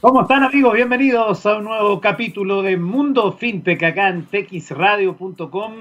¿Cómo están amigos? Bienvenidos a un nuevo capítulo de Mundo FinTech acá en texradio.com.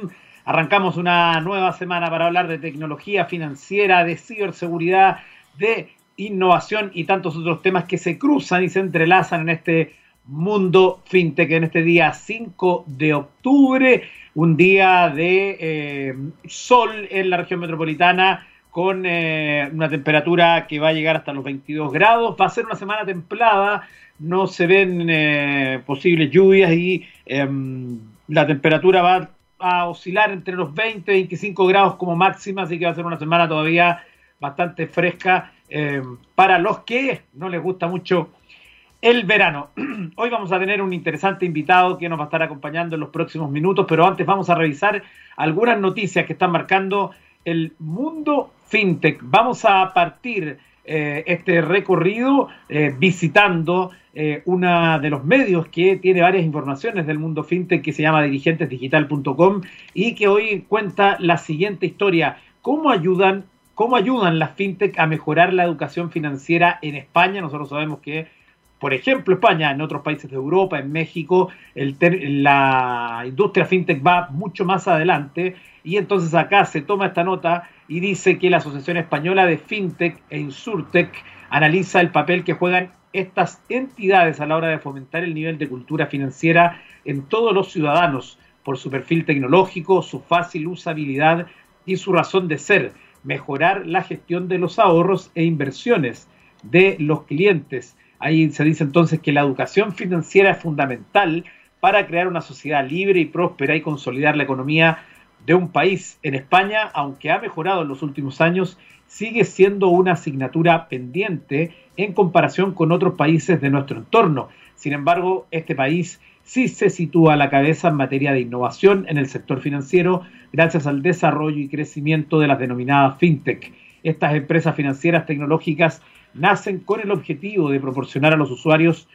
Arrancamos una nueva semana para hablar de tecnología financiera, de ciberseguridad, de innovación y tantos otros temas que se cruzan y se entrelazan en este mundo fintech en este día 5 de octubre, un día de eh, sol en la región metropolitana con eh, una temperatura que va a llegar hasta los 22 grados. Va a ser una semana templada, no se ven eh, posibles lluvias y em, la temperatura va a oscilar entre los 20 y 25 grados como máxima, así que va a ser una semana todavía bastante fresca em, para los que no les gusta mucho el verano. Hoy vamos a tener un interesante invitado que nos va a estar acompañando en los próximos minutos, pero antes vamos a revisar algunas noticias que están marcando el mundo fintech. Vamos a partir eh, este recorrido eh, visitando eh, una de los medios que tiene varias informaciones del mundo fintech que se llama dirigentesdigital.com y que hoy cuenta la siguiente historia. ¿Cómo ayudan, cómo ayudan las fintech a mejorar la educación financiera en España? Nosotros sabemos que por ejemplo, España, en otros países de Europa, en México, la industria fintech va mucho más adelante y entonces acá se toma esta nota y dice que la Asociación Española de FinTech e Insurtech analiza el papel que juegan estas entidades a la hora de fomentar el nivel de cultura financiera en todos los ciudadanos por su perfil tecnológico, su fácil usabilidad y su razón de ser, mejorar la gestión de los ahorros e inversiones de los clientes. Ahí se dice entonces que la educación financiera es fundamental para crear una sociedad libre y próspera y consolidar la economía de un país. En España, aunque ha mejorado en los últimos años, sigue siendo una asignatura pendiente en comparación con otros países de nuestro entorno. Sin embargo, este país sí se sitúa a la cabeza en materia de innovación en el sector financiero gracias al desarrollo y crecimiento de las denominadas fintech. Estas empresas financieras tecnológicas nacen con el objetivo de proporcionar a los usuarios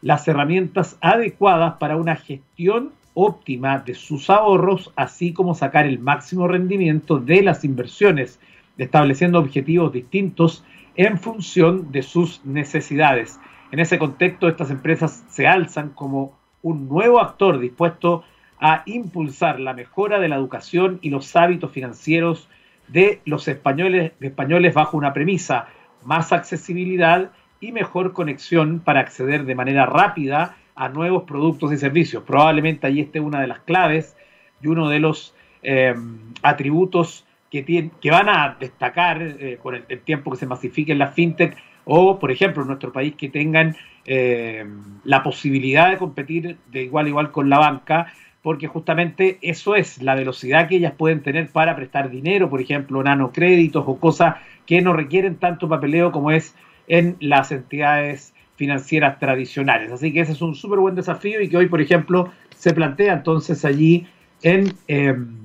las herramientas adecuadas para una gestión óptima de sus ahorros, así como sacar el máximo rendimiento de las inversiones, estableciendo objetivos distintos en función de sus necesidades. En ese contexto, estas empresas se alzan como un nuevo actor dispuesto a impulsar la mejora de la educación y los hábitos financieros de los españoles, españoles bajo una premisa, más accesibilidad y mejor conexión para acceder de manera rápida a nuevos productos y servicios. Probablemente ahí esté una de las claves y uno de los eh, atributos que, que van a destacar eh, con el, tiempo que se masifiquen las fintech o, por ejemplo, en nuestro país que tengan eh, la posibilidad de competir de igual a igual con la banca, porque justamente eso es la velocidad que ellas pueden tener para prestar dinero, por ejemplo, nanocréditos o cosas que no requieren tanto papeleo como es en las entidades financieras tradicionales. Así que ese es un súper buen desafío y que hoy, por ejemplo, se plantea entonces allí en em,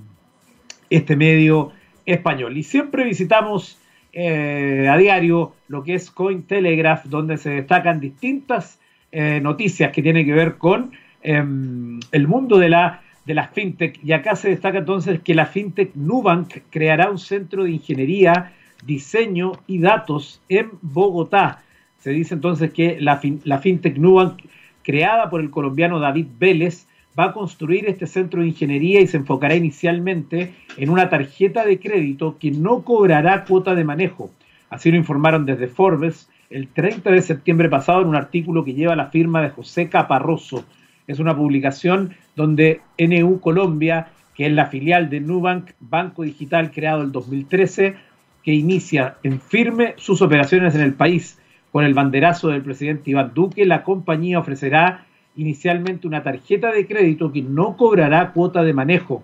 este medio español. Y siempre visitamos eh, a diario lo que es Cointelegraph, donde se destacan distintas eh, noticias que tienen que ver con em, el mundo de la de fintech y acá se destaca entonces que la fintech Nubank creará un centro de ingeniería, diseño y datos en Bogotá. Se dice entonces que la, la fintech Nubank, creada por el colombiano David Vélez, va a construir este centro de ingeniería y se enfocará inicialmente en una tarjeta de crédito que no cobrará cuota de manejo. Así lo informaron desde Forbes el 30 de septiembre pasado en un artículo que lleva la firma de José Caparroso. Es una publicación donde NU Colombia, que es la filial de Nubank, banco digital creado en 2013, que inicia en firme sus operaciones en el país con el banderazo del presidente Iván Duque, la compañía ofrecerá inicialmente una tarjeta de crédito que no cobrará cuota de manejo.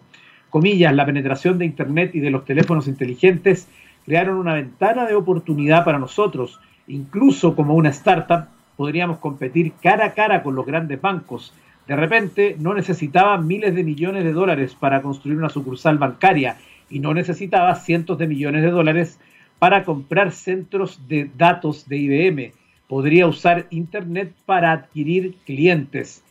Comillas, la penetración de Internet y de los teléfonos inteligentes crearon una ventana de oportunidad para nosotros. Incluso como una startup podríamos competir cara a cara con los grandes bancos. De repente no necesitaba miles de millones de dólares para construir una sucursal bancaria y no necesitaba cientos de millones de dólares para comprar centros de datos de IBM. Podría usar Internet para adquirir clientes.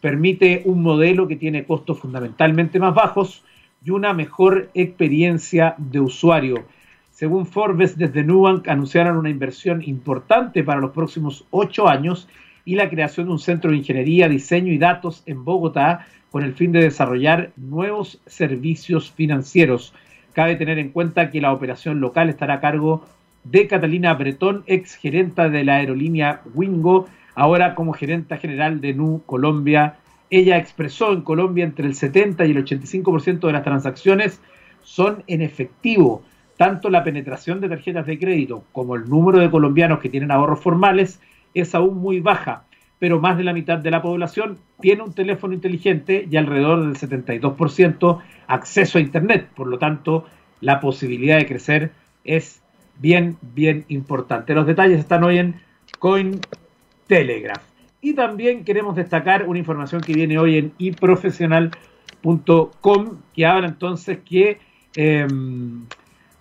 Permite un modelo que tiene costos fundamentalmente más bajos y una mejor experiencia de usuario. Según Forbes, desde Nubank anunciaron una inversión importante para los próximos ocho años y la creación de un centro de ingeniería, diseño y datos en Bogotá con el fin de desarrollar nuevos servicios financieros. Cabe tener en cuenta que la operación local estará a cargo de Catalina Bretón, ex gerenta de la aerolínea Wingo, ahora como gerenta general de Nu Colombia. Ella expresó en Colombia entre el 70 y el 85% de las transacciones son en efectivo. Tanto la penetración de tarjetas de crédito como el número de colombianos que tienen ahorros formales es aún muy baja, pero más de la mitad de la población tiene un teléfono inteligente y alrededor del 72% acceso a Internet. Por lo tanto, la posibilidad de crecer es bien, bien importante. Los detalles están hoy en Cointelegraph. Y también queremos destacar una información que viene hoy en iprofesional.com que habla entonces que em,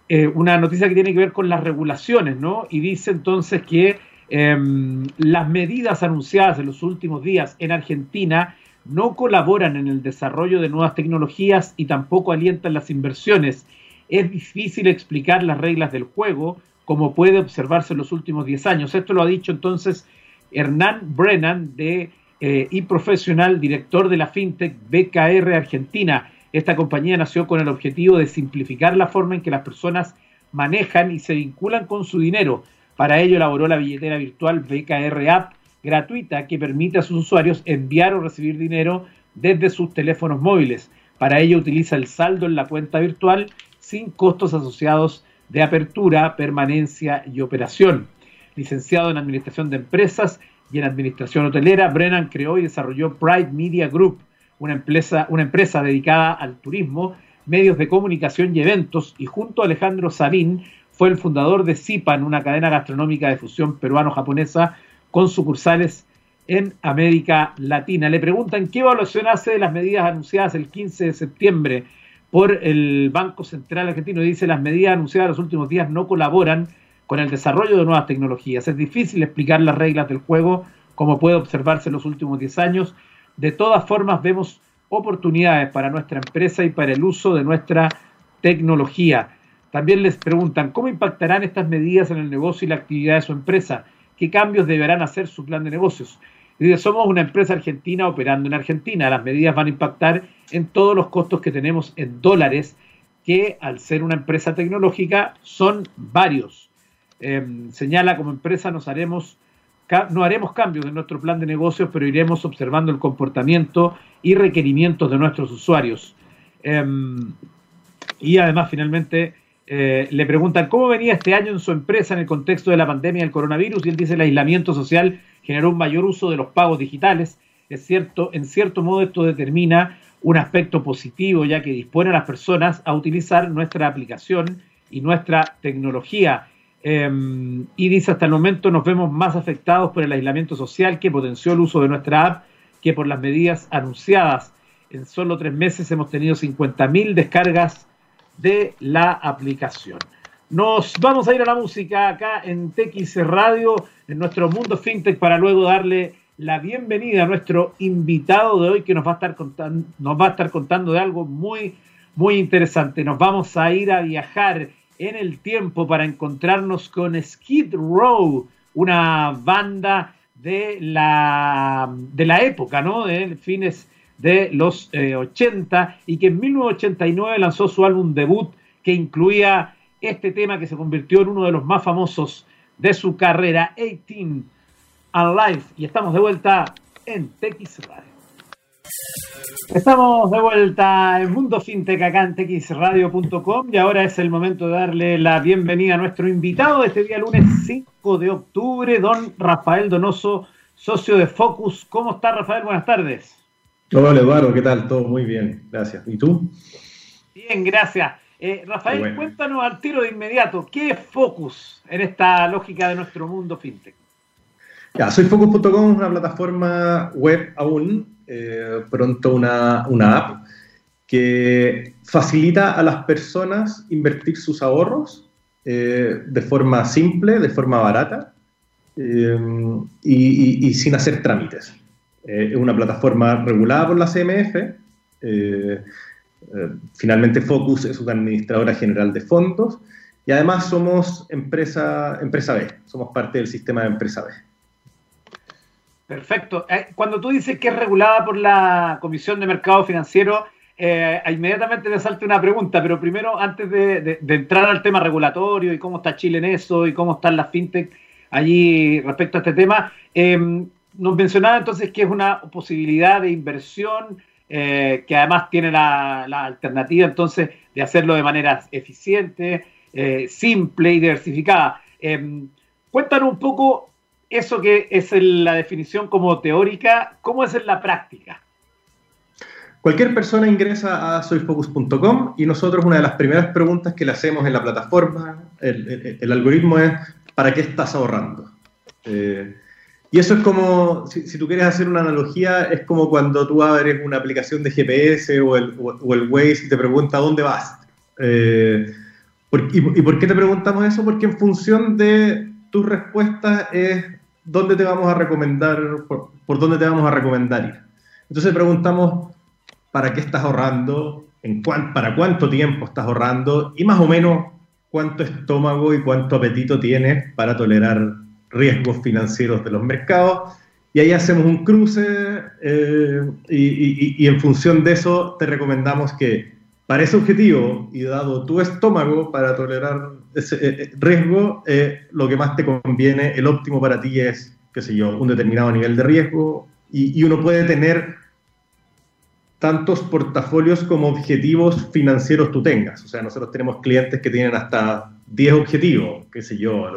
eh, una noticia que tiene que ver con las regulaciones, ¿no? Y dice entonces que em, las medidas anunciadas en los últimos días en Argentina no colaboran en el desarrollo de nuevas tecnologías y tampoco alientan las inversiones es difícil explicar las reglas del juego, como puede observarse en los últimos 10 años. Esto lo ha dicho entonces Hernán Brennan de eh, profesional director de la fintech BKR Argentina. Esta compañía nació con el objetivo de simplificar la forma en que las personas manejan y se vinculan con su dinero. Para ello elaboró la billetera virtual BKR App gratuita que permite a sus usuarios enviar o recibir dinero desde sus teléfonos móviles. Para ello utiliza el saldo en la cuenta virtual sin costos asociados de apertura, permanencia y operación. Licenciado en Administración de Empresas y en Administración Hotelera, Brennan creó y desarrolló Pride Media Group, una empresa, dedicada al turismo, medios de comunicación y eventos, y junto a Alejandro Sarín fue el fundador de Zipan, una cadena gastronómica de fusión peruano-japonesa con sucursales en América Latina. Le preguntan qué evaluación hace de las medidas anunciadas el 15 de septiembre por el Banco Central Argentino. Dice las medidas anunciadas en los últimos días no colaboran con el desarrollo de nuevas tecnologías. Es difícil explicar las reglas del juego como puede observarse en los últimos 10 años. De todas formas, vemos oportunidades para nuestra empresa y para el uso de nuestra tecnología. También les preguntan cómo impactarán estas medidas en el negocio y la actividad de su empresa, qué cambios deberán hacer su plan de negocios. Dice, somos una empresa argentina operando en Argentina. Las medidas van a impactar en todos los costos que tenemos en dólares, que al ser una empresa tecnológica son varios. Em, señala como empresa nos haremos no haremos cambios en nuestro plan de negocios, pero iremos observando el comportamiento y requerimientos de nuestros usuarios. Em, y además, finalmente, eh, le preguntan cómo venía este año en su empresa en el contexto de la pandemia del coronavirus y él dice el aislamiento social generó un mayor uso de los pagos digitales. Es cierto, en cierto modo esto determina un aspecto positivo, ya que dispone a las personas a utilizar nuestra aplicación y nuestra tecnología. Em, y dice, hasta el momento nos vemos más afectados por el aislamiento social que potenció el uso de nuestra app que por las medidas anunciadas. En solo tres meses hemos tenido 50.000 descargas de la aplicación. Nos vamos a ir a la música acá en TX Radio, en nuestro mundo fintech, para luego darle la bienvenida a nuestro invitado de hoy que nos va a estar contando, nos va a estar contando de algo muy, muy interesante. Nos vamos a ir a viajar en el tiempo para encontrarnos con Skid Row, una banda de la, de la época, ¿no? De fines de los 80 eh, y que en 1989 lanzó su álbum debut que incluía este tema que se convirtió en uno de los más famosos de su carrera, 18 Alive. Y estamos de vuelta en TX Radio. Estamos de vuelta en Mundo Fintech acá en txradio.com y ahora es el momento de darle la bienvenida a nuestro invitado de este día lunes 5 de octubre, don Rafael Donoso, socio de Focus. ¿Cómo está Rafael? Buenas tardes. Hola Eduardo, ¿qué tal? Todo muy bien, gracias. ¿Y tú? Bien, gracias. Eh, Rafael, cuéntanos al tiro de inmediato, ¿qué es Focus en esta lógica de nuestro mundo fintech? Ya, soy Focus.com, una plataforma web aún, eh, pronto una, app que facilita a las personas invertir sus ahorros eh, de forma simple, de forma barata y, sin hacer trámites. Es una plataforma regulada por la CMF eh, finalmente Focus es una administradora general de fondos y además somos empresa, empresa B, somos parte del sistema de empresa B. Perfecto. Eh, cuando tú dices que es regulada por la Comisión de Mercado Financiero, eh, inmediatamente me salta una pregunta, pero primero, antes de, entrar al tema regulatorio y cómo está Chile en eso y cómo están las fintech allí respecto a este tema, em, nos mencionaba entonces que es una posibilidad de inversión eh, que además tiene la, alternativa entonces de hacerlo de manera eficiente, simple y diversificada. Em, cuéntanos un poco eso que es la definición como teórica, ¿cómo es en la práctica? Cualquier persona ingresa a soyfocus.com y nosotros una de las primeras preguntas que le hacemos en la plataforma, el, algoritmo es, ¿para qué estás ahorrando? Eh, y eso es como, si, tú quieres hacer una analogía, es como cuando tú abres una aplicación de GPS o el, o, el Waze y te pregunta dónde vas. Eh, y, por qué te preguntamos eso? Porque en función de tus respuestas es dónde te vamos a recomendar, por, dónde te vamos a recomendar ir. Entonces preguntamos, ¿para qué estás ahorrando? En ¿Para cuánto tiempo estás ahorrando? Y más o menos, ¿cuánto estómago y cuánto apetito tienes para tolerar riesgos financieros de los mercados? Y ahí hacemos un cruce eh, y, en función de eso te recomendamos que para ese objetivo y dado tu estómago para tolerar ese eh, eh, riesgo, eh, lo que más te conviene, el óptimo para ti es, qué sé yo, un determinado nivel de riesgo y, uno puede tener tantos portafolios como objetivos financieros tú tengas. O sea, nosotros tenemos clientes que tienen hasta 10 objetivos, qué sé yo,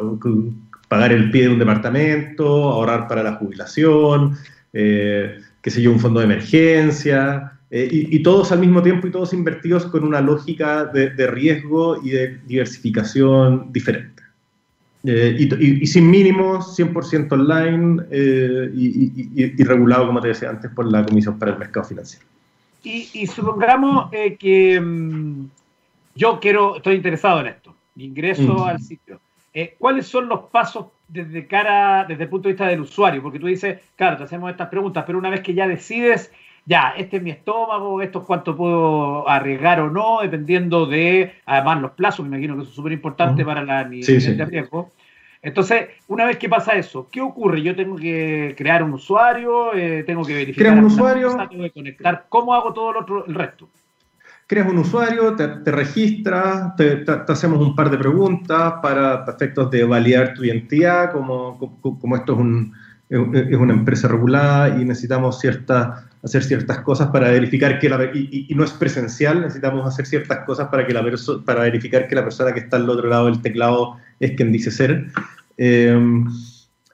pagar el pie de un departamento, ahorrar para la jubilación, qué sé yo, un fondo de emergencia, eh, y, todos al mismo tiempo y todos invertidos con una lógica de, riesgo y de diversificación diferente. Eh, y, sin mínimos, 100% online eh, y, regulado, como te decía antes, por la Comisión para el Mercado Financiero. Y, supongamos que mm, yo quiero, estoy interesado en esto, ingreso mm. al sitio. ¿Cuáles son los pasos desde cara, desde el punto de vista del usuario? Porque tú dices, claro, te hacemos estas preguntas, pero una vez que ya decides ya, este es mi estómago, esto es cuánto puedo arriesgar o no, dependiendo de, además, los plazos, me imagino que eso es súper importante para la nivel de riesgo. Entonces, una vez que pasa eso, ¿qué ocurre? Yo tengo que crear un usuario, eh, tengo que verificar. Un usuario. tengo que conectar. ¿Cómo hago todo el, otro, el resto? Creas un usuario, te, registras, te, hacemos un par de preguntas para efectos de validar tu identidad, como, como, esto es, un, es una empresa regulada y necesitamos cierta hacer ciertas cosas para verificar que la y, y, no es presencial, necesitamos hacer ciertas cosas para que la para verificar que la persona que está al otro lado del teclado es quien dice ser. Em,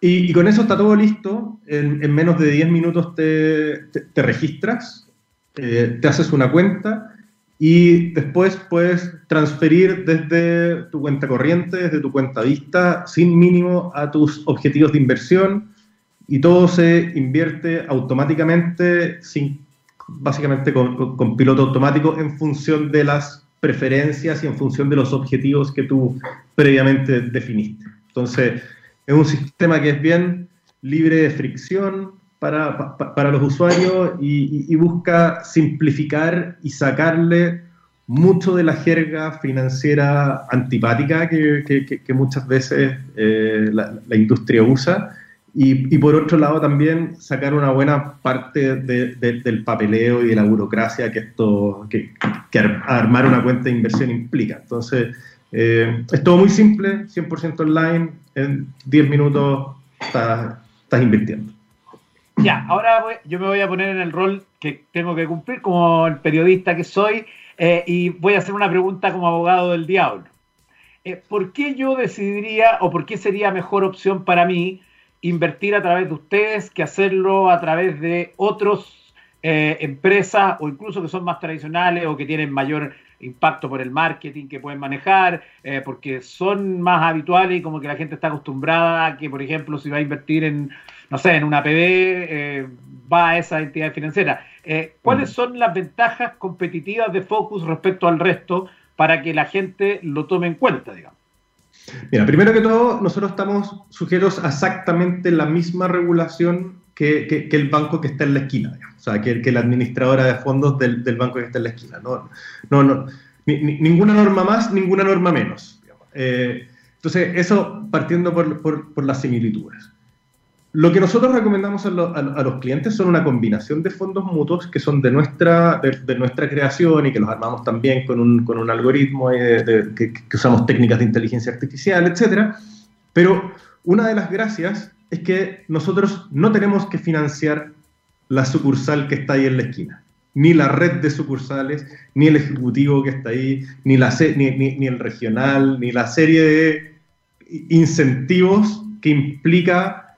y, con eso está todo listo. En, menos de 10 minutos te, te, registras, eh, te haces una cuenta y después puedes transferir desde tu cuenta corriente, desde tu cuenta vista, sin mínimo a tus objetivos de inversión y todo se invierte automáticamente, sin, básicamente con, piloto automático, en función de las preferencias y en función de los objetivos que tú previamente definiste. Entonces, es un sistema que es bien libre de fricción para, para los usuarios y, busca simplificar y sacarle mucho de la jerga financiera antipática que, que, muchas veces eh, la, industria usa y, por otro lado también sacar una buena parte del papeleo y de la burocracia que esto que, armar una cuenta de inversión implica. Entonces, eh, es todo muy simple, 100% online, en 10 minutos estás, invirtiendo. Ya, ahora yo me voy a poner en el rol que tengo que cumplir como el periodista que soy eh, y voy a hacer una pregunta como abogado del diablo. Eh, ¿Por qué yo decidiría o por qué sería mejor opción para mí invertir a través de ustedes que hacerlo a través de otras eh, empresas o incluso que son más tradicionales o que tienen mayor impacto por el marketing que pueden manejar, eh, porque son más habituales y como que la gente está acostumbrada a que, por ejemplo, si va a invertir en, no sé, en una PB, eh, va a esa entidad financiera. ¿Cuáles mm. son las ventajas competitivas de Focus respecto al resto para que la gente lo tome en cuenta, digamos? Mira, primero que todo, nosotros estamos sujetos a exactamente la misma regulación que, el banco que está en la esquina, o sea, que, la administradora de fondos del, banco que está en la esquina. No, no, no ninguna norma más, ninguna norma menos. Eh, entonces, eso partiendo por, las similitudes. Lo que nosotros recomendamos a, los clientes son una combinación de fondos mutuos que son de nuestra, de, nuestra creación y que los armamos también con un, con un algoritmo que, usamos técnicas de inteligencia artificial, etc. Pero una de las gracias es que nosotros no tenemos que financiar la sucursal que está ahí en la esquina, ni la red de sucursales, ni el ejecutivo que está ahí, ni, la, ni, ni, el regional, ni la serie de incentivos que implica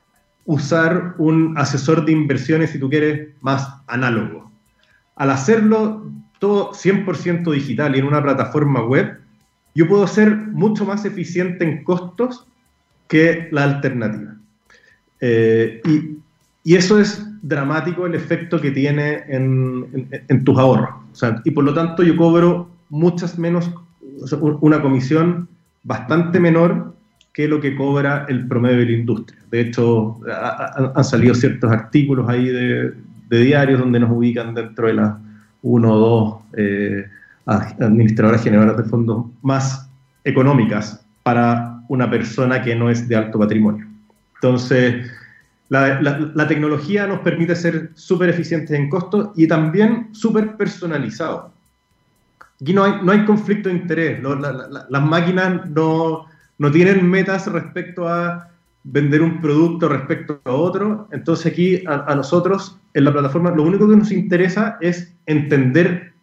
usar un asesor de inversiones, si tú quieres, más análogo. Al hacerlo todo 100% digital y en una plataforma web, yo puedo ser mucho más eficiente en costos que la alternativa. Eh, y, y, eso es dramático el efecto que tiene en, en, tus ahorros. y por lo tanto yo cobro muchas menos, una comisión bastante menor que lo que cobra el promedio de la industria. De hecho, han salido ciertos artículos ahí de, diarios donde nos ubican dentro de las uno o dos eh, administradoras generales de fondos más económicas para una persona que no es de alto patrimonio. Entonces, la, tecnología nos permite ser súper eficientes en costos y también súper personalizados. Aquí no hay, no hay conflicto de interés. las máquinas no, no tienen metas respecto a vender un producto respecto a otro. Entonces aquí a, nosotros en la plataforma lo único que nos interesa es entender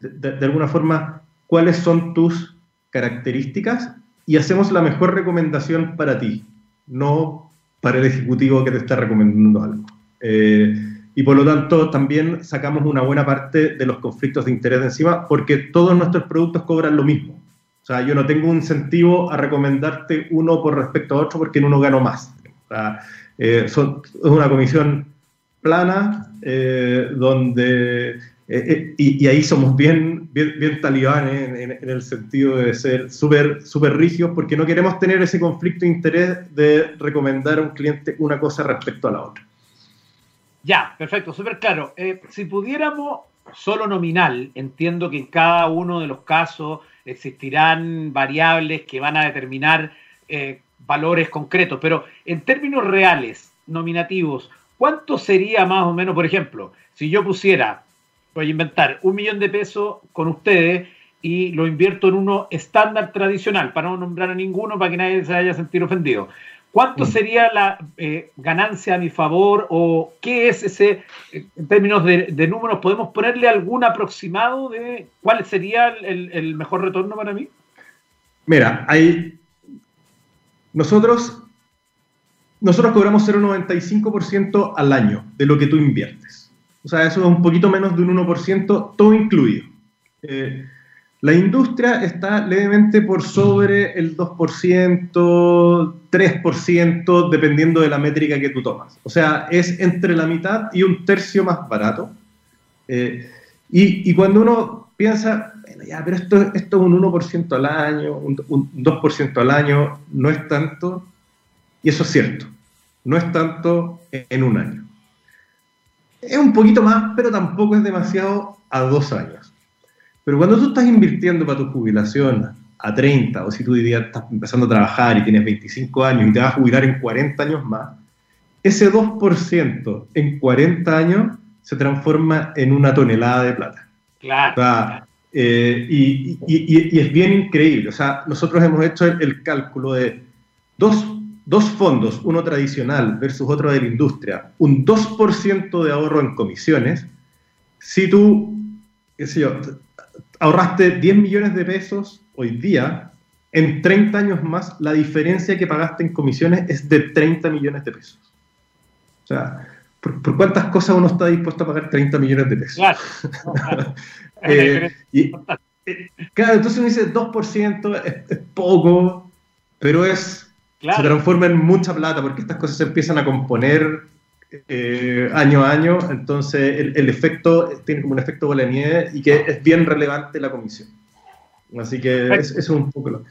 de, alguna forma cuáles son tus características y hacemos la mejor recomendación para ti, no para el ejecutivo que te está recomendando algo. Eh, y por lo tanto también sacamos una buena parte de los conflictos de interés de encima porque todos nuestros productos cobran lo mismo. Sea, yo no tengo un incentivo a recomendarte uno por respecto a otro porque en uno gano más. O sea, eh, es una comisión plana eh, donde eh, y, ahí somos bien, bien, talibanes en, el sentido de ser súper super rígidos porque no queremos tener ese conflicto de interés de recomendar a un cliente una cosa respecto a la otra. Ya, perfecto, súper claro. Si pudiéramos solo nominal, entiendo que en cada uno de los casos existirán variables que van a determinar valores concretos, pero en términos reales, nominativos, ¿cuánto sería más o menos, por ejemplo, si yo pusiera voy a inventar un millón de pesos con ustedes y lo invierto en uno estándar tradicional, para no nombrar a ninguno, para que nadie se haya sentido ofendido. ¿Cuánto mm. sería la eh, ganancia a mi favor o qué es ese, eh, en términos de, números, podemos ponerle algún aproximado de cuál sería el, el mejor retorno para mí? Mira, hay, nosotros, nosotros cobramos 0,95% al año de lo que tú inviertes. O sea, eso es un poquito menos de un 1%, todo incluido. Eh, la industria está levemente por sobre el 2%, 3%, dependiendo de la métrica que tú tomas. O sea, es entre la mitad y un tercio más barato. Eh, y, cuando uno piensa, bueno, ya, pero esto, esto es un 1% al año, un, un 2% al año, no es tanto, y eso es cierto, no es tanto en un año. Es un poquito más, pero tampoco es demasiado a dos años. Pero cuando tú estás invirtiendo para tu jubilación a 30, o si tú dirías estás empezando a trabajar y tienes 25 años y te vas a jubilar en 40 años más, ese 2% en 40 años se transforma en una tonelada de plata. Claro. Eh, y, es bien increíble. O sea, nosotros hemos hecho el, el cálculo de dos dos fondos, uno tradicional versus otro de la industria, un 2% de ahorro en comisiones, si tú, qué sé yo, ahorraste 10 millones de pesos hoy día, en 30 años más la diferencia que pagaste en comisiones es de 30 millones de pesos. O sea, ¿por, cuántas cosas uno está dispuesto a pagar 30 millones de pesos? Claro. Eh, eh, claro, entonces uno dice 2% es poco, pero es se transforma en mucha plata porque estas cosas se empiezan a componer eh, año a año, entonces el, efecto tiene como un efecto bola de nieve y que es bien relevante la comisión. Así que eso es un poco lo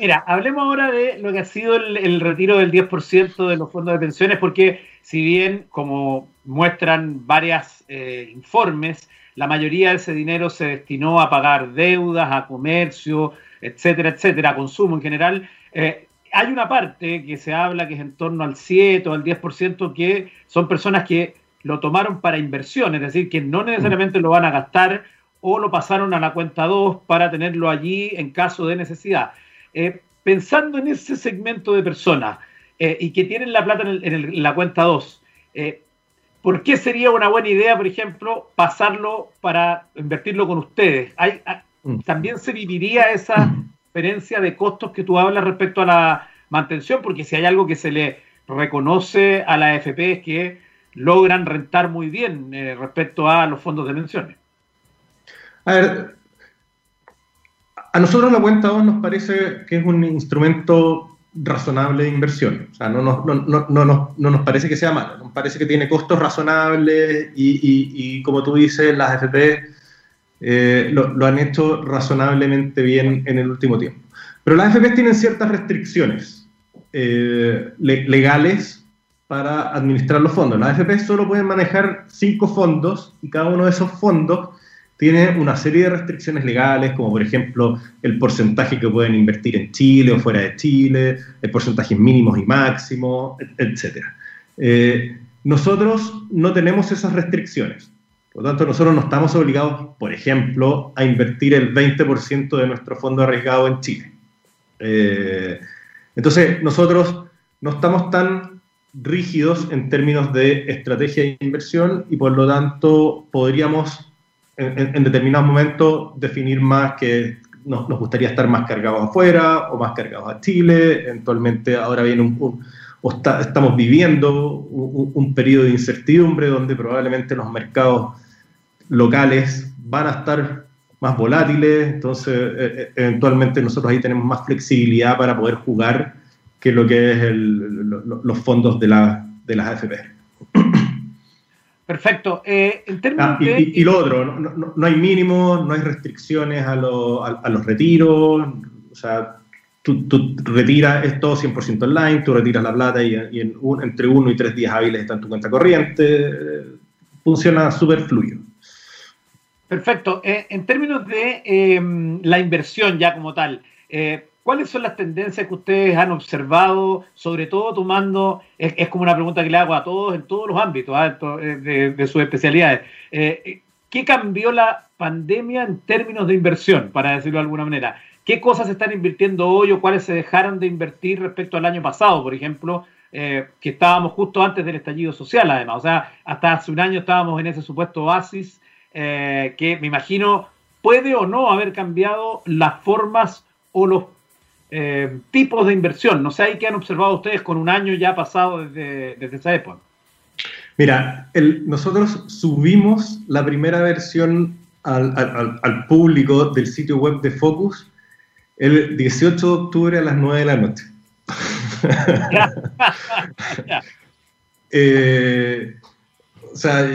Mira, hablemos ahora de lo que ha sido el, retiro del 10% de los fondos de pensiones, porque si bien, como muestran varios eh, informes, la mayoría de ese dinero se destinó a pagar deudas, a comercio, etcétera, etcétera, a consumo en general, eh, hay una parte que se habla que es en torno al 7 o al 10% que son personas que lo tomaron para inversión, es decir, que no necesariamente lo van a gastar o lo pasaron a la cuenta 2 para tenerlo allí en caso de necesidad. Eh, pensando en ese segmento de personas eh, y que tienen la plata en, la cuenta 2, eh, ¿por qué sería una buena idea, por ejemplo, pasarlo para invertirlo con ustedes? ¿Hay, mm. ¿También se viviría esa diferencia de costos que tú hablas respecto a la mantención? Porque si hay algo que se le reconoce a la AFP es que logran rentar muy bien eh, respecto a los fondos de pensiones. A ver, a nosotros la cuenta 2 nos parece que es un instrumento razonable de inversión. O sea, no nos, no, no, no, no nos parece que sea malo, nos parece que tiene costos razonables y, y, como tú dices, las FP eh, lo, han hecho razonablemente bien en el último tiempo. Pero las FP tienen ciertas restricciones eh, legales para administrar los fondos. Las FP solo pueden manejar cinco fondos y cada uno de esos fondos tiene una serie de restricciones legales, como por ejemplo el porcentaje que pueden invertir en Chile o fuera de Chile, el porcentaje mínimos y máximos, etc. Eh, nosotros no tenemos esas restricciones. Por lo tanto, nosotros no estamos obligados, por ejemplo, a invertir el 20% de nuestro fondo arriesgado en Chile. Eh, entonces, nosotros no estamos tan rígidos en términos de estrategia de inversión y por lo tanto podríamos en, determinados momentos definir más que nos, gustaría estar más cargados afuera o más cargados a Chile. Eventualmente ahora viene un, o estamos viviendo un, periodo de incertidumbre donde probablemente los mercados locales van a estar más volátiles, entonces e, e, eventualmente nosotros ahí tenemos más flexibilidad para poder jugar que lo que es los fondos de, la, de las AFP. Perfecto. Eh, en términos ah, y, lo otro, no, hay mínimos, no hay restricciones a, los retiros, o sea, tú, retiras, es todo 100% online, tú retiras la plata y, en entre uno y tres días hábiles está en tu cuenta corriente, funciona súper fluido. Perfecto. Eh, en términos de em, la inversión ya como tal, eh, ¿Cuáles son las tendencias que ustedes han observado, sobre todo tomando, es, como una pregunta que le hago a todos en todos los ámbitos ¿ah? eh, de, sus especialidades, ¿qué cambió la pandemia en términos de inversión, para decirlo de alguna manera? ¿Qué cosas se están invirtiendo hoy o cuáles se dejaron de invertir respecto al año pasado, por ejemplo, eh, que estábamos justo antes del estallido social, además? O sea, hasta hace un año estábamos en ese supuesto oasis que me imagino puede o no haber cambiado las formas o los eh, tipos de inversión. No sé, ahí que han observado ustedes con un año ya pasado desde, esa época. Mira, nosotros subimos la primera versión al, público del sitio web de Focus el 18 de octubre a las 9 de la noche. eh, o sea,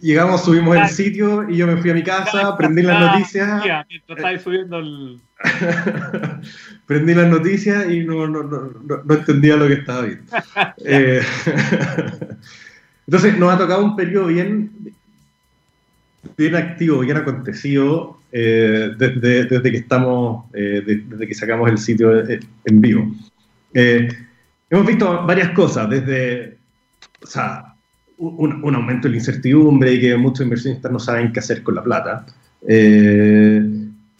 llegamos, subimos el sitio y yo me fui a mi casa, prendí las noticias. subiendo prendí las noticias y no, no, no, no, entendía lo que estaba viendo. Eh, entonces, nos ha tocado un periodo bien, bien activo, bien acontecido eh, desde, desde, que estamos, eh, desde que sacamos el sitio en vivo. hemos visto varias cosas, desde, o sea, un, aumento de la incertidumbre y que muchos inversionistas no saben qué hacer con la plata. Eh,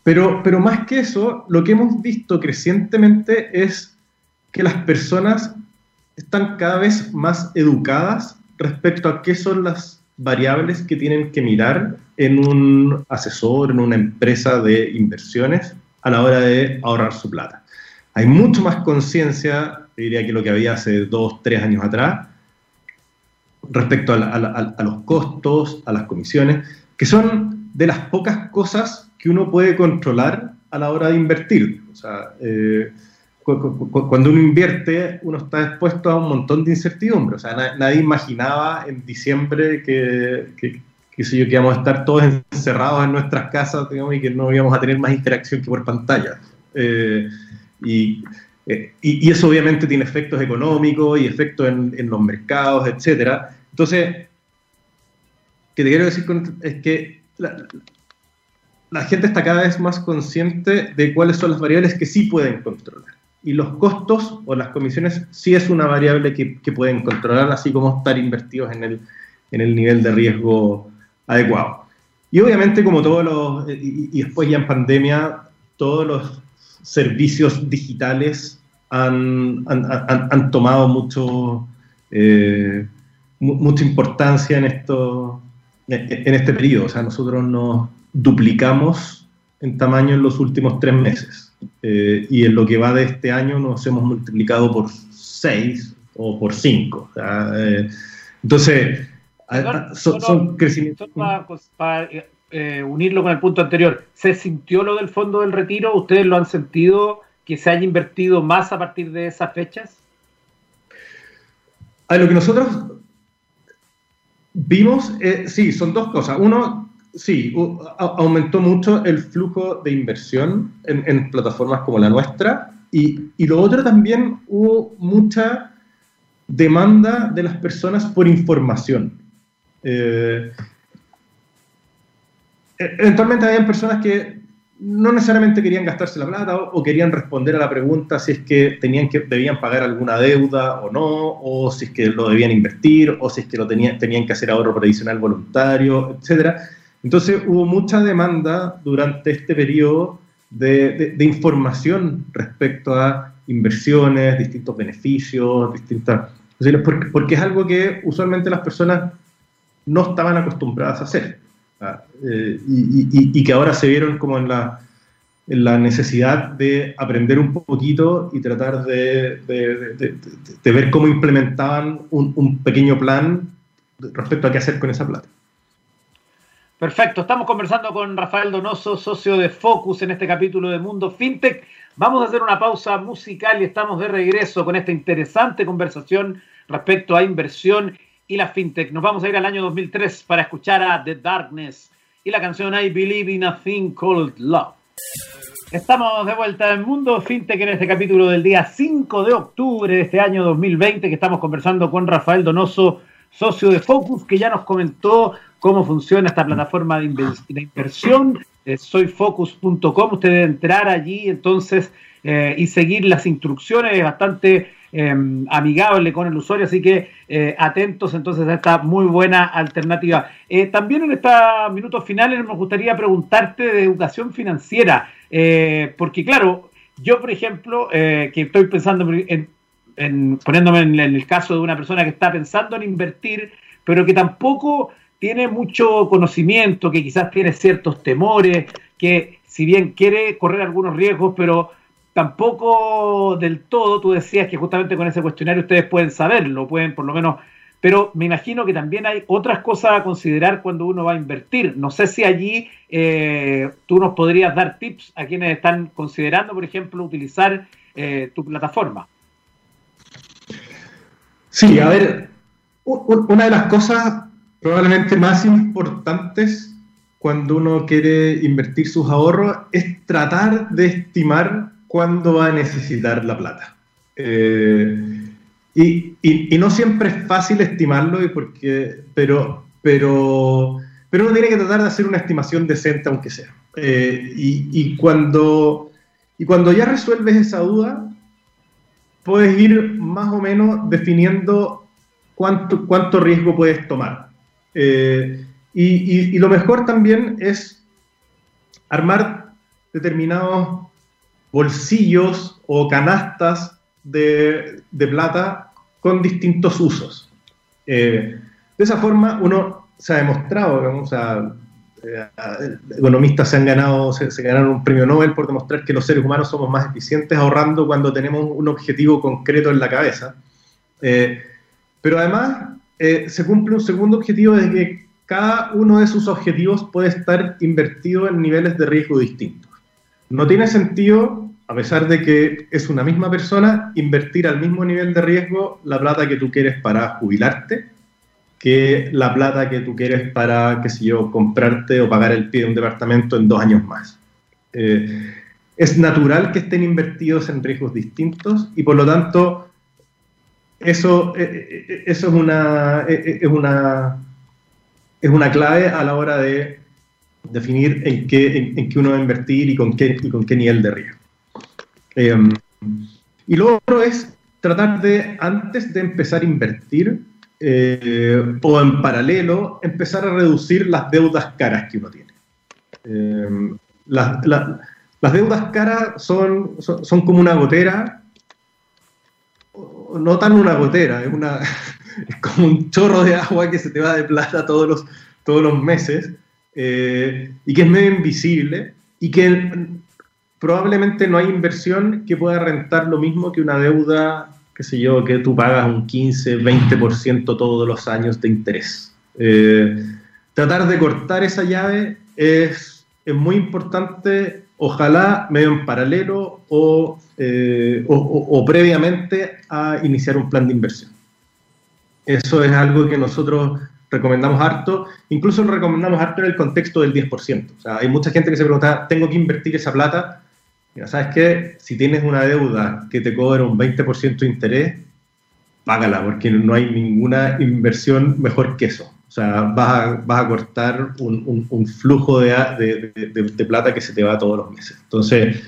pero, pero más que eso, lo que hemos visto crecientemente es que las personas están cada vez más educadas respecto a qué son las variables que tienen que mirar en un asesor, en una empresa de inversiones a la hora de ahorrar su plata. Hay mucho más conciencia, diría que lo que había hace dos, tres años atrás, respecto a, los costos, a las comisiones, que son de las pocas cosas que uno puede controlar a la hora de invertir. O sea, eh, cuando uno invierte, uno está expuesto a un montón de incertidumbre. O sea, nadie imaginaba en diciembre que, que, íbamos a estar todos encerrados en nuestras casas y que no íbamos a tener más interacción que por pantalla. Eh, y eh, y, eso obviamente tiene efectos económicos y efectos en, los mercados, etc. Entonces, que te quiero decir es que la, gente está cada vez más consciente de cuáles son las variables que sí pueden controlar. Y los costos o las comisiones sí es una variable que, pueden controlar, así como estar invertidos en el, en el nivel de riesgo adecuado. Y obviamente, como todos los, y, después ya en pandemia, todos los servicios digitales han, han, tomado mucho, eh, mucha importancia en, esto, en este periodo. O sea, nosotros nos duplicamos en tamaño en los últimos tres meses. Eh, y en lo que va de este año nos hemos multiplicado por seis o por cinco. Eh, entonces, son, crecimientos. Para, eh, unirlo con el punto anterior, ¿se sintió lo del fondo del retiro? ¿Ustedes lo han sentido que se haya invertido más a partir de esas fechas? A lo que nosotros vimos, sí, son dos cosas. Uno, sí, aumentó mucho el flujo de inversión en, plataformas como la nuestra y, lo otro también hubo mucha demanda de las personas por información. Eh, e, eventualmente habían personas que no necesariamente querían gastarse la plata o, querían responder a la pregunta si es que, tenían que debían pagar alguna deuda o no, o si es que lo debían invertir, o si es que lo tenían, tenían que hacer ahorro previsional voluntario, etcétera. Entonces hubo mucha demanda durante este periodo de, información respecto a inversiones, distintos beneficios, distintas... Porque, es algo que usualmente las personas no estaban acostumbradas a hacer ah, eh, y, que ahora se vieron como en la, necesidad de aprender un poquito y tratar de, ver cómo implementaban un pequeño plan respecto a qué hacer con esa plata. Perfecto, estamos conversando con Rafael Donoso, socio de Focus en este capítulo de Mundo FinTech. Vamos a hacer una pausa musical y estamos de regreso con esta interesante conversación respecto a inversión y la FinTech. Nos vamos a ir al año 2003 para escuchar a The Darkness y la canción I Believe in a Thing Called Love. Estamos de vuelta en Mundo FinTech en este capítulo del día 5 de octubre de este año 2020 que estamos conversando con Rafael Donoso, socio de Focus, que ya nos comentó cómo funciona esta plataforma de, inversión. Eh, soyfocus.com, usted debe entrar allí entonces eh, y seguir las instrucciones, es bastante em, amigable con el usuario, así que eh, atentos entonces a esta muy buena alternativa. también en estos minutos finales nos gustaría preguntarte de educación financiera, porque claro, yo por ejemplo, que estoy pensando en, poniéndome en el caso de una persona que está pensando en invertir, pero que tampoco tiene mucho conocimiento, que quizás tiene ciertos temores, que si bien quiere correr algunos riesgos, pero tampoco del todo, tú decías que justamente con ese cuestionario ustedes pueden saberlo, pueden por lo menos, pero me imagino que también hay otras cosas a considerar cuando uno va a invertir. No sé si allí eh, tú nos podrías dar tips a quienes están considerando, por ejemplo, utilizar eh, tu plataforma. Sí, a ver, una de las cosas probablemente más importantes cuando uno quiere invertir sus ahorros es tratar de estimar cuándo va a necesitar la plata. Eh, y, no siempre es fácil estimarlo, y porque, pero, pero, pero uno tiene que tratar de hacer una estimación decente, aunque sea. Eh, y, cuando, y cuando ya resuelves esa duda, puedes ir más o menos definiendo cuánto, cuánto riesgo puedes tomar. Eh, y, lo mejor también es armar determinados bolsillos o canastas de, plata con distintos usos. Eh, de esa forma uno se ha demostrado, digamos, eh, economistas se han ganado, se, ganaron un premio Nobel por demostrar que los seres humanos somos más eficientes ahorrando cuando tenemos un objetivo concreto en la cabeza. pero además eh, se cumple un segundo objetivo de que cada uno de sus objetivos puede estar invertido en niveles de riesgo distintos. No tiene sentido, a pesar de que es una misma persona, invertir al mismo nivel de riesgo la plata que tú quieres para jubilarte que la plata que tú quieres para, qué sé yo, comprarte o pagar el pie de un departamento en dos años más. Eh, es natural que estén invertidos en riesgos distintos y por lo tanto eso, eh, eh, eso es, una, es, una, es una clave a la hora de definir en qué, en, qué uno va a invertir y con qué, y con qué nivel de riesgo. Y lo otro es tratar de, antes de empezar a invertir, eh, o en paralelo, empezar a reducir las deudas caras que uno tiene. Eh, las, las, deudas caras son, son, como una gotera, no tan una gotera, es, una, es como un chorro de agua que se te va de plata todos los, todos los meses eh, y que es medio invisible y que probablemente no hay inversión que pueda rentar lo mismo que una deuda qué sé yo, que tú pagas un 15, 20% todos los años de interés. Eh, tratar de cortar esa llave es, es, muy importante, ojalá medio en paralelo eh, o, o, previamente a iniciar un plan de inversión. Eso es algo que nosotros recomendamos harto, incluso lo recomendamos harto en el contexto del 10%. O sea, hay mucha gente que se pregunta, ¿tengo que invertir esa plata? ¿Sabes qué? Si tienes una deuda que te cobra un 20% de interés, págala, porque no hay ninguna inversión mejor que eso. O sea, vas a, cortar un, flujo de, de, plata que se te va todos los meses. Entonces,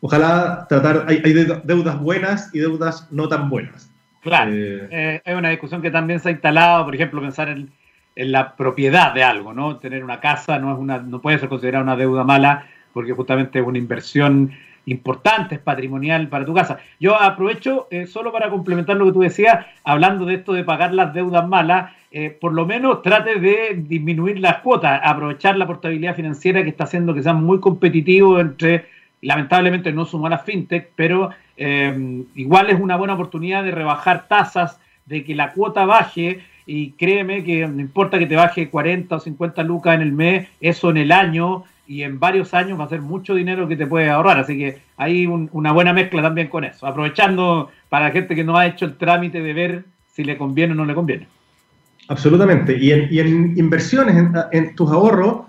ojalá tratar, hay, deudas buenas y deudas no tan buenas. Claro, eh, eh, es una discusión que también se ha instalado, por ejemplo, pensar en, en, la propiedad de algo, ¿no? Tener una casa no, es una, no puede ser considerada una deuda mala porque justamente es una inversión importante, es patrimonial para tu casa. Yo aprovecho eh, solo para complementar lo que tú decías, hablando de esto de pagar las deudas malas, eh, por lo menos trate de disminuir las cuotas, aprovechar la portabilidad financiera que está haciendo que sea muy competitivo entre, lamentablemente no son malas fintech, pero eh, igual es una buena oportunidad de rebajar tasas, de que la cuota baje y créeme que no importa que te baje 40 o 50 lucas en el mes, eso en el año y en varios años va a ser mucho dinero que te puede ahorrar. Así que hay una buena mezcla también con eso, aprovechando para la gente que no ha hecho el trámite de ver si le conviene o no le conviene. Absolutamente. Y en, inversiones, en, tus ahorros,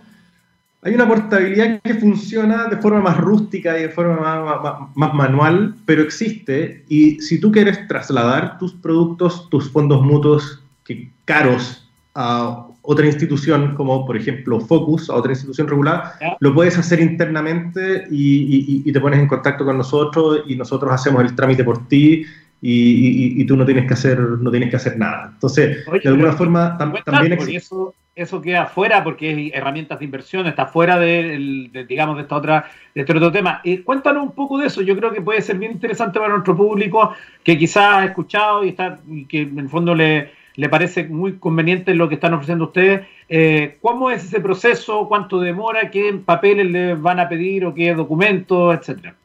hay una portabilidad que funciona de forma más rústica y de forma más, manual, pero existe. Y si tú quieres trasladar tus productos, tus fondos mutuos que caros a otra institución, como por ejemplo Focus, a otra institución regulada, lo puedes hacer internamente y, te pones en contacto con nosotros y nosotros hacemos el trámite por ti y, tú no tienes que hacer no tienes que hacer nada. Entonces, de alguna forma también existe. Eso, eso queda fuera porque es herramientas de inversión, está fuera de, digamos, de esta otra, de este otro tema. y cuéntanos un poco de eso, yo creo que puede ser bien interesante para nuestro público que quizás ha escuchado y, está, y que en el fondo le le parece muy conveniente lo que están ofreciendo ustedes. Eh, ¿Cómo es ese proceso? ¿Cuánto demora? ¿Qué papeles le van a pedir o qué documentos, etcétera?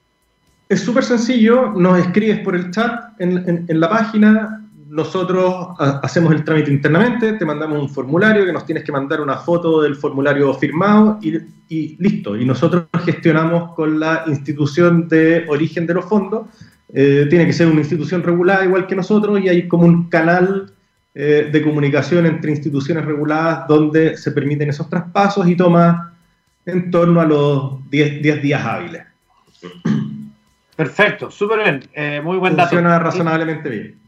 Es súper sencillo, nos escribes por el chat en, la página, nosotros hacemos el trámite internamente, te mandamos un formulario que nos tienes que mandar una foto del formulario firmado y, listo. Y nosotros gestionamos con la institución de origen de los fondos. Eh, tiene que ser una institución regulada igual que nosotros y hay como un canal eh, de comunicación entre instituciones reguladas donde se permiten esos traspasos y toma en torno a los 10, días hábiles. Perfecto, súper bien, eh, muy buen dato. Funciona razonablemente bien.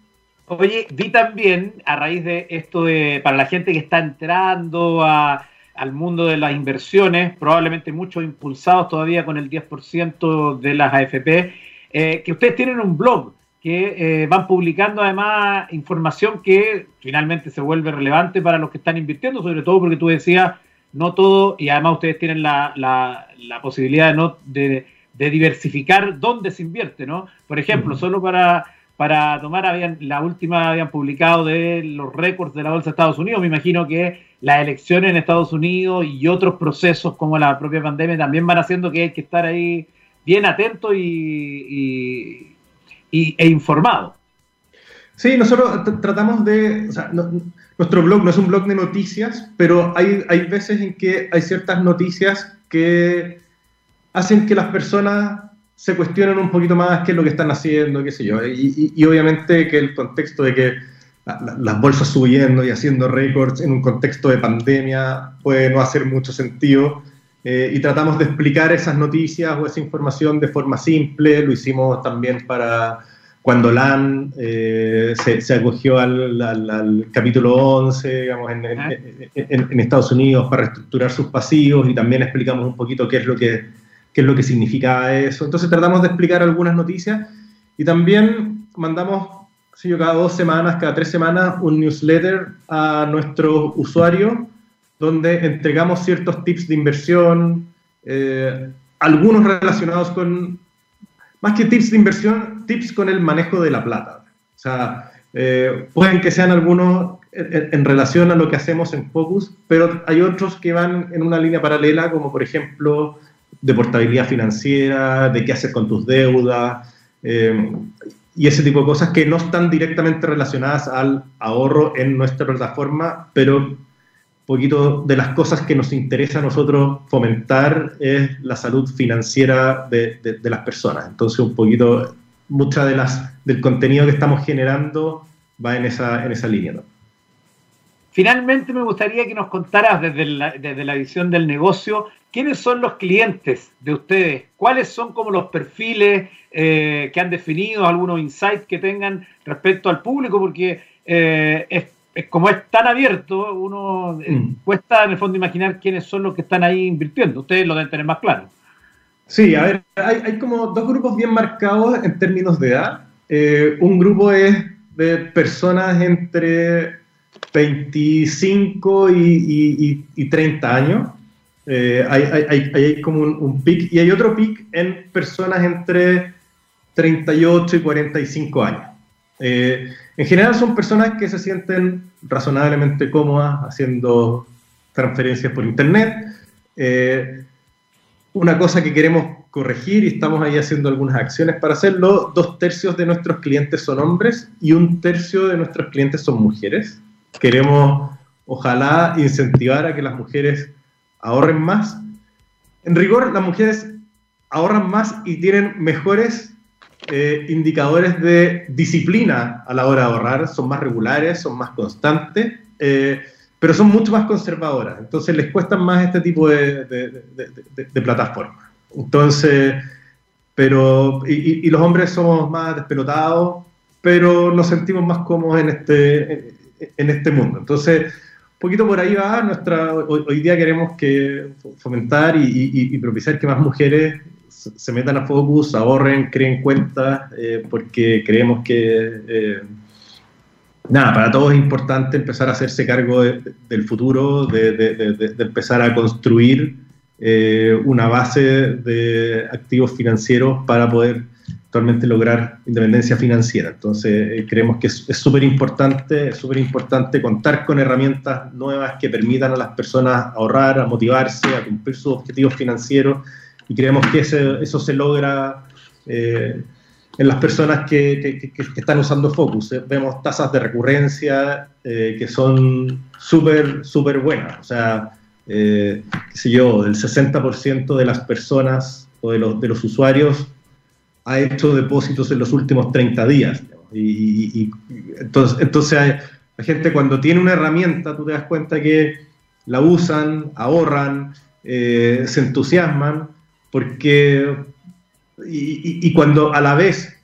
Oye, vi también, a raíz de esto de, para la gente que está entrando al mundo de las inversiones, probablemente muchos impulsados todavía con el 10% de las AFP, eh, que ustedes tienen un blog que eh, van publicando además información que finalmente se vuelve relevante para los que están invirtiendo, sobre todo porque tú decías, no todo, y además ustedes tienen la, la, posibilidad de, no, de, diversificar dónde se invierte, ¿no? Por ejemplo, solo para, para tomar, habían, la última habían publicado de los récords de la Bolsa de Estados Unidos, me imagino que las elecciones en Estados Unidos y otros procesos como la propia pandemia también van haciendo que hay que estar ahí bien atento y e informado. Sí, nosotros tratamos de, nuestro blog no es un blog de noticias, pero hay, hay veces en que hay ciertas noticias que hacen que las personas se cuestionen un poquito más qué es lo que están haciendo, qué sé yo. Y, obviamente que el contexto de que las bolsas subiendo y haciendo récords en un contexto de pandemia puede no hacer mucho sentido. Eh, y tratamos de explicar esas noticias o esa información de forma simple. Lo hicimos también para cuando LAN eh, se, acogió al, capítulo 11, digamos, en, en, Estados Unidos para reestructurar sus pasivos y también explicamos un poquito qué es lo que, qué es lo que significaba eso. Entonces tratamos de explicar algunas noticias y Y también mandamos, si yo, cada dos semanas, cada tres semanas, un newsletter a nuestros usuarios donde entregamos ciertos tips de inversión, eh, algunos relacionados con, más que tips de inversión, tips con el manejo de la plata. O sea, eh, pueden que sean algunos en, relación a lo que hacemos en Focus, pero hay otros que van en una línea paralela, como por ejemplo de portabilidad financiera, de qué hacer con tus deudas, eh, y ese tipo de cosas que no están directamente relacionadas al ahorro en nuestra plataforma, pero poquito de las cosas que nos interesa a nosotros fomentar es la salud financiera de, las personas. Entonces, un poquito, mucha de las, del contenido que estamos generando va en esa, en esa línea. Finalmente, me gustaría que nos contaras desde la, desde la visión del negocio, ¿quiénes son los clientes de ustedes? ¿Cuáles son como los perfiles eh, que han definido, algunos insights que tengan respecto al público? Porque eh, es como es tan abierto, uno eh, mm. cuesta en el fondo imaginar quiénes son los que están ahí invirtiendo. Ustedes lo deben tener más claro. Sí, a ver, hay, como dos grupos bien marcados en términos de edad. Eh, un grupo es de personas entre 25 y, 30 años. Eh, hay, hay, como un, un pic y hay otro pic en personas entre 38 y 45 años. Eh, en general son personas que se sienten razonablemente cómodas haciendo transferencias por Internet. Eh, una cosa que queremos corregir y estamos ahí haciendo algunas acciones para hacerlo, dos tercios de nuestros clientes son hombres y un tercio de nuestros clientes son mujeres. Queremos, ojalá, incentivar a que las mujeres ahorren más. En rigor, las mujeres ahorran más y tienen mejores eh, indicadores de disciplina a la hora de ahorrar, son más regulares, son más constantes, eh, pero son mucho más conservadoras. Entonces les cuestan más este tipo de, de, plataformas. Entonces, pero, y, los hombres somos más despelotados, pero nos sentimos más cómodos en este, en, este mundo. Entonces, un poquito por ahí va nuestra, hoy, día queremos que fomentar y, y propiciar que más mujeres se metan a Focus, ahorren, creen cuentas, eh, porque creemos que, eh, nada, para todos es importante empezar a hacerse cargo del futuro, de, empezar a construir eh, una base de activos financieros para poder actualmente lograr independencia financiera. Entonces, creemos que es súper importante, es súper importante contar con herramientas nuevas que permitan a las personas ahorrar, a motivarse, a cumplir sus objetivos financieros y creemos que eso se logra eh, en las personas que, están usando Focus. Eh, vemos tasas de recurrencia eh, que son súper, súper buenas. O sea, qué sé yo, el 60% de las personas o de los, de los usuarios ha hecho depósitos en los últimos 30 días. Y, entonces, entonces la gente cuando tiene una herramienta, tú te das cuenta que la usan, ahorran, se entusiasman porque, y, cuando a la vez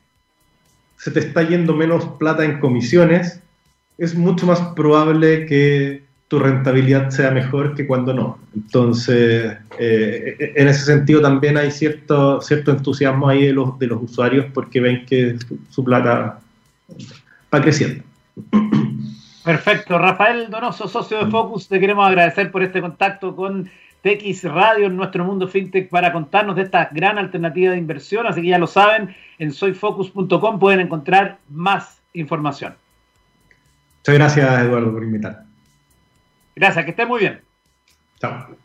se te está yendo menos plata en comisiones, es mucho más probable que tu rentabilidad sea mejor que cuando no. Entonces, eh, en ese sentido también hay cierto, cierto entusiasmo ahí de los, de los usuarios porque ven que su, plata va creciendo. Perfecto. Rafael Donoso, socio de Focus, te queremos agradecer por este contacto con TX Radio en nuestro mundo fintech para contarnos de esta gran alternativa de inversión. Así que ya lo saben, en soyfocus.com pueden encontrar más información. Muchas gracias, Eduardo, por invitar. Gracias, que esté muy bien. Chao.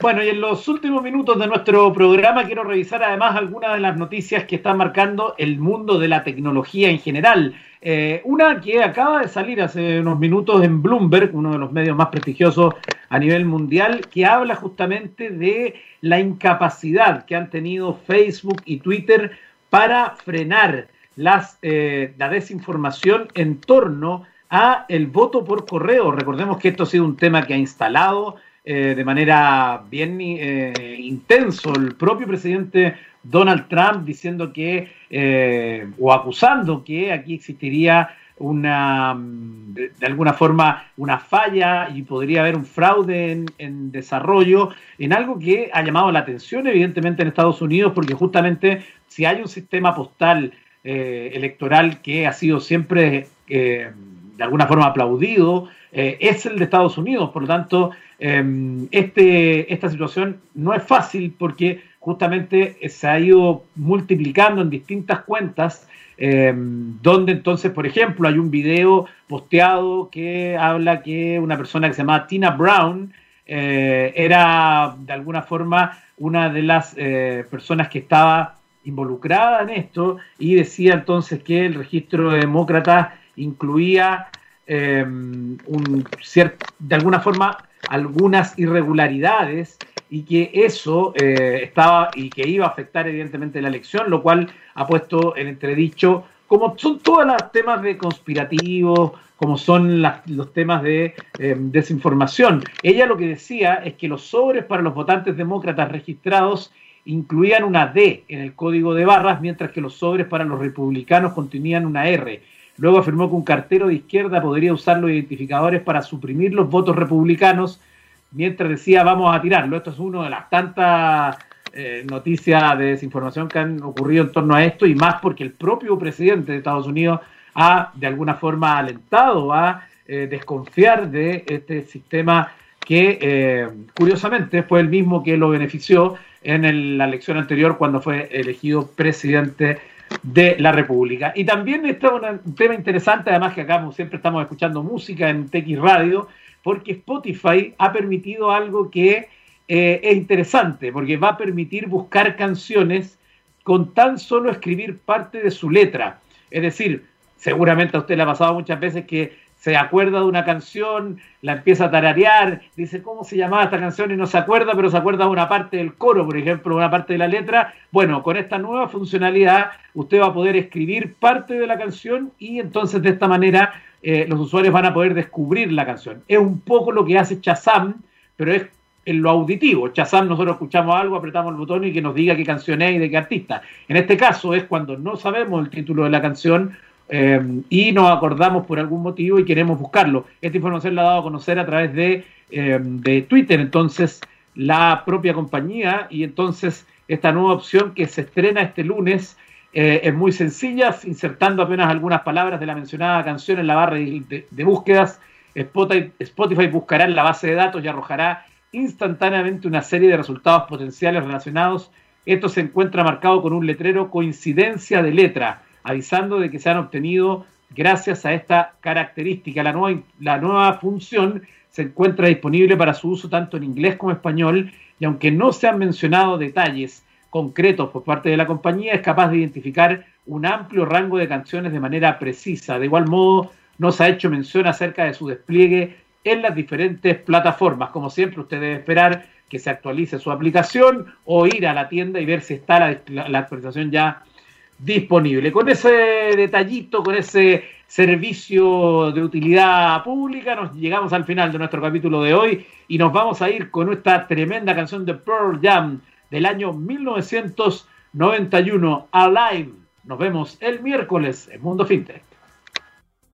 Bueno, y en los últimos minutos de nuestro programa quiero revisar además algunas de las noticias que están marcando el mundo de la tecnología en general. Eh, una que acaba de salir hace unos minutos en Bloomberg, uno de los medios más prestigiosos a nivel mundial, que habla justamente de la incapacidad que han tenido Facebook y Twitter para frenar eh, la desinformación en torno a el voto por correo. Recordemos que esto ha sido un tema que ha instalado eh, de manera bien eh, intenso el propio presidente Donald Trump diciendo que, eh, o acusando que aquí existiría una, de, alguna forma, una falla y podría haber un fraude en, en, desarrollo, en algo que ha llamado la atención evidentemente en Estados Unidos, porque justamente si hay un sistema postal electoral que ha sido siempre de alguna forma aplaudido, es el de Estados Unidos. Por lo tanto, este, esta situación no es fácil porque justamente se ha ido multiplicando en distintas cuentas donde entonces, por ejemplo, hay un video posteado que habla que una persona que se llama Tina Brown eh, era de alguna forma una de las eh, personas que estaba involucrada en esto y decía entonces que el registro de demócratas incluía em, un de alguna forma algunas irregularidades y que eso eh, estaba y que iba a afectar evidentemente la elección, lo cual ha puesto en entredicho como son todos los temas de conspirativos, como son los temas de eh, desinformación. Ella lo que decía es que los sobres para los votantes demócratas registrados incluían una D en el código de barras, mientras que los sobres para los republicanos contenían una R. Luego afirmó que un cartero de izquierda podría usar los identificadores para suprimir los votos republicanos, mientras decía vamos a tirarlo. Esto es uno de las tantas eh, noticias de desinformación que han ocurrido en torno a esto y más porque el propio presidente de Estados Unidos ha de alguna forma alentado a eh, desconfiar de este sistema que eh, curiosamente fue el mismo que lo benefició en la elección anterior cuando fue elegido presidente de la República. Y también está un tema interesante, además que acá siempre estamos escuchando música en TX Radio, porque Spotify ha permitido algo que eh, es interesante porque va a permitir buscar canciones con tan solo escribir parte de su letra. Es decir, seguramente a usted le ha pasado muchas veces que se acuerda de una canción, la empieza a tararear, dice cómo se llamaba esta canción y no se acuerda, pero se acuerda de una parte del coro, por ejemplo, una parte de la letra. Bueno, con esta nueva funcionalidad usted va a poder escribir parte de la canción y entonces de esta manera eh, los usuarios van a poder descubrir la canción. Es un poco lo que hace Shazam, pero es en lo auditivo. Chazam, nosotros escuchamos algo, apretamos el botón y que nos diga qué canción es y de qué artista. En este caso es cuando no sabemos el título de la canción eh, y nos acordamos por algún motivo y queremos buscarlo. Esta información la ha dado a conocer a través de, eh, de Twitter, entonces la propia compañía y entonces esta nueva opción que se estrena este lunes eh, es muy sencilla, insertando apenas algunas palabras de la mencionada canción en la barra de, de búsquedas. Spotify, Spotify buscará en la base de datos y arrojará instantáneamente una serie de resultados potenciales relacionados. Esto se encuentra marcado con un letrero coincidencia de letra, avisando de que se han obtenido gracias a esta característica. La nueva, la nueva función se encuentra disponible para su uso tanto en inglés como en español y aunque no se han mencionado detalles concretos por parte de la compañía, es capaz de identificar un amplio rango de canciones de manera precisa. De igual modo, no se ha hecho mención acerca de su despliegue en las diferentes plataformas. Como siempre, usted debe esperar que se actualice su aplicación o ir a la tienda y ver si está la, actualización ya disponible. Con ese detallito, con ese servicio de utilidad pública, nos llegamos al final de nuestro capítulo de hoy y nos vamos a ir con esta tremenda canción de Pearl Jam del año 1991, Alive. Nos vemos el miércoles en Mundo FinTech.